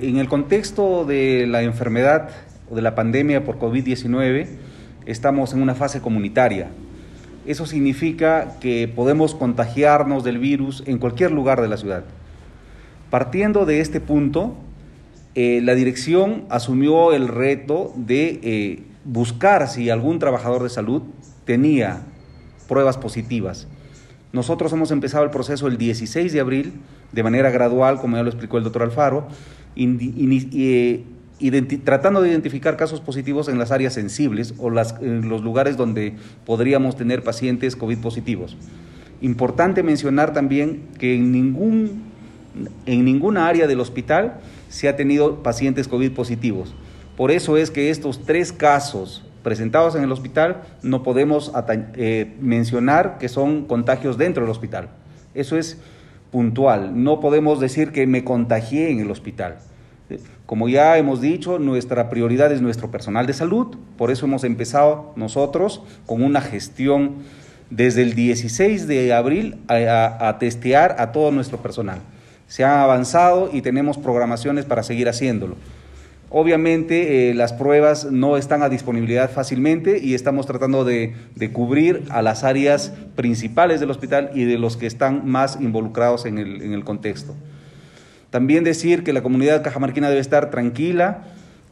En el contexto de la enfermedad o de la pandemia por COVID-19, estamos en una fase comunitaria. Eso significa que podemos contagiarnos del virus en cualquier lugar de la ciudad. Partiendo de este punto, eh, la dirección asumió el reto de eh, buscar si algún trabajador de salud tenía pruebas positivas. Nosotros hemos empezado el proceso el 16 de abril, de manera gradual, como ya lo explicó el doctor Alfaro, tratando de identificar casos positivos en las áreas sensibles o en los lugares donde podríamos tener pacientes COVID positivos. Importante mencionar también que en, ningún, en ninguna área del hospital se ha tenido pacientes COVID positivos. Por eso es que estos tres casos presentados en el hospital no podemos eh, mencionar que son contagios dentro del hospital. Eso es puntual. No podemos decir que me contagié en el hospital. Como ya hemos dicho, nuestra prioridad es nuestro personal de salud, por eso hemos empezado nosotros con una gestión desde el 16 de abril a, testear a todo nuestro personal. Se ha avanzado y tenemos programaciones para seguir haciéndolo. Obviamente eh, las pruebas no están a disponibilidad fácilmente y estamos tratando de, cubrir a las áreas principales del hospital y de los que están más involucrados en el contexto. También decir que la comunidad cajamarquina debe estar tranquila,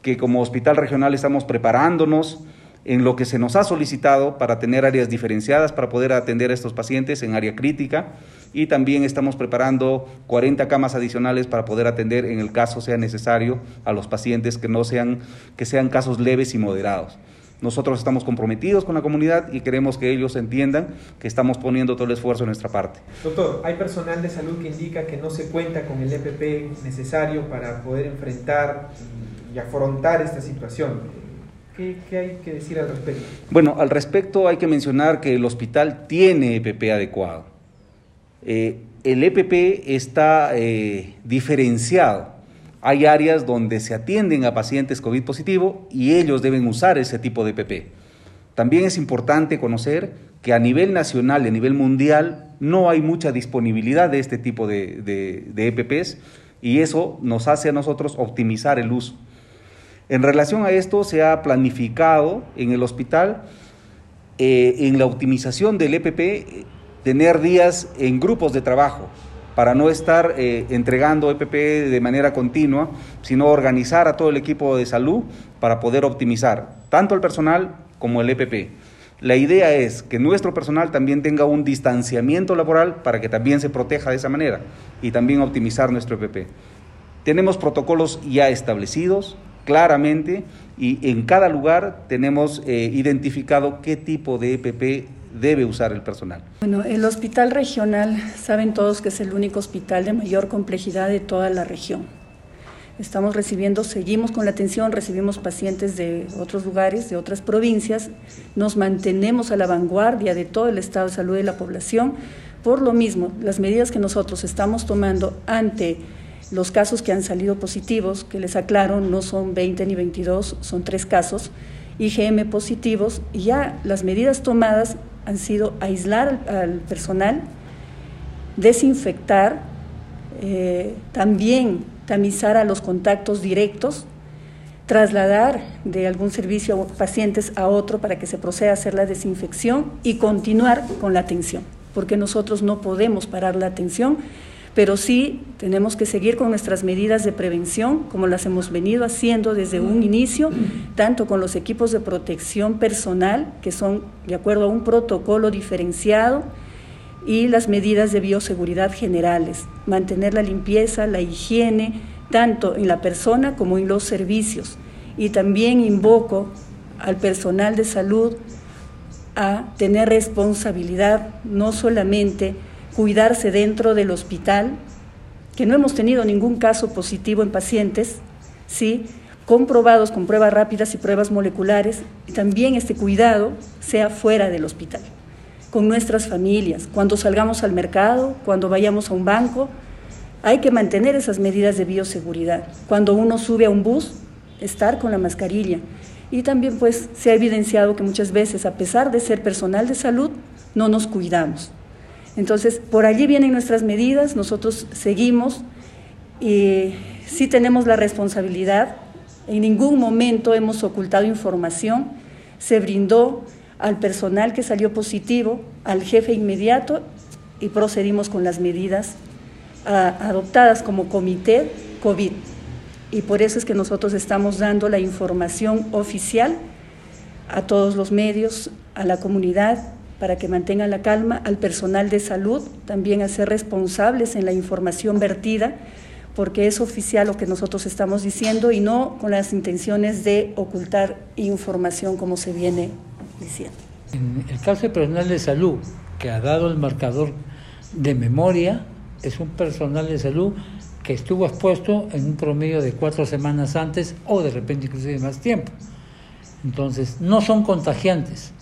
que como hospital regional estamos preparándonos en lo que se nos ha solicitado para tener áreas diferenciadas para poder atender a estos pacientes en área crítica y también estamos preparando 40 camas adicionales para poder atender en el caso sea necesario a los pacientes que no sean que sean casos leves y moderados. Nosotros estamos comprometidos con la comunidad y queremos que ellos entiendan que estamos poniendo todo el esfuerzo en nuestra parte. Doctor, hay personal de salud que indica que no se cuenta con el EPP necesario para poder enfrentar y afrontar esta situación. ¿Qué, hay que decir al respecto? Bueno, al respecto hay que mencionar que el hospital tiene EPP adecuado. Eh, el EPP está eh, diferenciado hay áreas donde se atienden a pacientes COVID positivo y ellos deben usar ese tipo de EPP. También es importante conocer que a nivel nacional y a nivel mundial no hay mucha disponibilidad de este tipo de, de, EPPs e y eso nos hace a nosotros optimizar el uso. En relación a esto, se ha planificado en el hospital, eh, en la optimización del EPP, tener días en grupos de trabajo para no estar eh, entregando EPP de manera continua, sino organizar a todo el equipo de salud para poder optimizar tanto el personal como el EPP. La idea es que nuestro personal también tenga un distanciamiento laboral para que también se proteja de esa manera y también optimizar nuestro EPP. Tenemos protocolos ya establecidos claramente y en cada lugar tenemos eh, identificado qué tipo de EPP debe usar el personal? Bueno, el hospital regional, saben todos que es el único hospital de mayor complejidad de toda la región. Estamos recibiendo, seguimos con la atención, recibimos pacientes de otros lugares, de otras provincias, nos mantenemos a la vanguardia de todo el estado de salud de la población. Por lo mismo, las medidas que nosotros estamos tomando ante los casos que han salido positivos, que les aclaro, no son 20 ni 22, son tres casos, IgM positivos, y ya las medidas tomadas han sido aislar al, personal, desinfectar, eh, también tamizar a los contactos directos, trasladar de algún servicio a pacientes a otro para que se proceda a hacer la desinfección y continuar con la atención, porque nosotros no podemos parar la atención pero sí tenemos que seguir con nuestras medidas de prevención, como las hemos venido haciendo desde un inicio, tanto con los equipos de protección personal, que son de acuerdo a un protocolo diferenciado, y las medidas de bioseguridad generales, mantener la limpieza, la higiene, tanto en la persona como en los servicios. Y también invoco al personal de salud a tener responsabilidad, no solamente cuidarse dentro del hospital, que no hemos tenido ningún caso positivo en pacientes, ¿sí? comprobados con pruebas rápidas y pruebas moleculares, y también este cuidado sea fuera del hospital, con nuestras familias, cuando salgamos al mercado, cuando vayamos a un banco, hay que mantener esas medidas de bioseguridad. Cuando uno sube a un bus, estar con la mascarilla. Y también pues se ha evidenciado que muchas veces, a pesar de ser personal de salud, no nos cuidamos. Entonces, por allí vienen nuestras medidas, nosotros seguimos y sí tenemos la responsabilidad, en ningún momento hemos ocultado información, se brindó al personal que salió positivo, al jefe inmediato y procedimos con las medidas adoptadas como comité COVID. Y por eso es que nosotros estamos dando la información oficial a todos los medios, a la comunidad, para que mantengan la calma, al personal de salud también a ser responsables en la información vertida, porque es oficial lo que nosotros estamos diciendo y no con las intenciones de ocultar información como se viene diciendo. En el caso del personal de salud, que ha dado el marcador de memoria, es un personal de salud que estuvo expuesto en un promedio de cuatro semanas antes o de repente inclusive más tiempo. Entonces, no son contagiantes,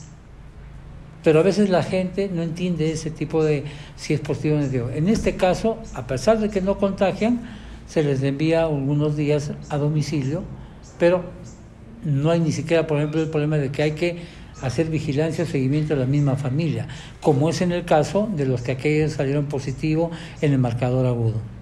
pero a veces la gente no entiende ese tipo de si es positivo o negativo. En este caso, a pesar de que no contagian, se les envía algunos días a domicilio, pero no hay ni siquiera, por ejemplo, el problema de que hay que hacer vigilancia o seguimiento de la misma familia, como es en el caso de los que aquellos salieron positivo en el marcador agudo.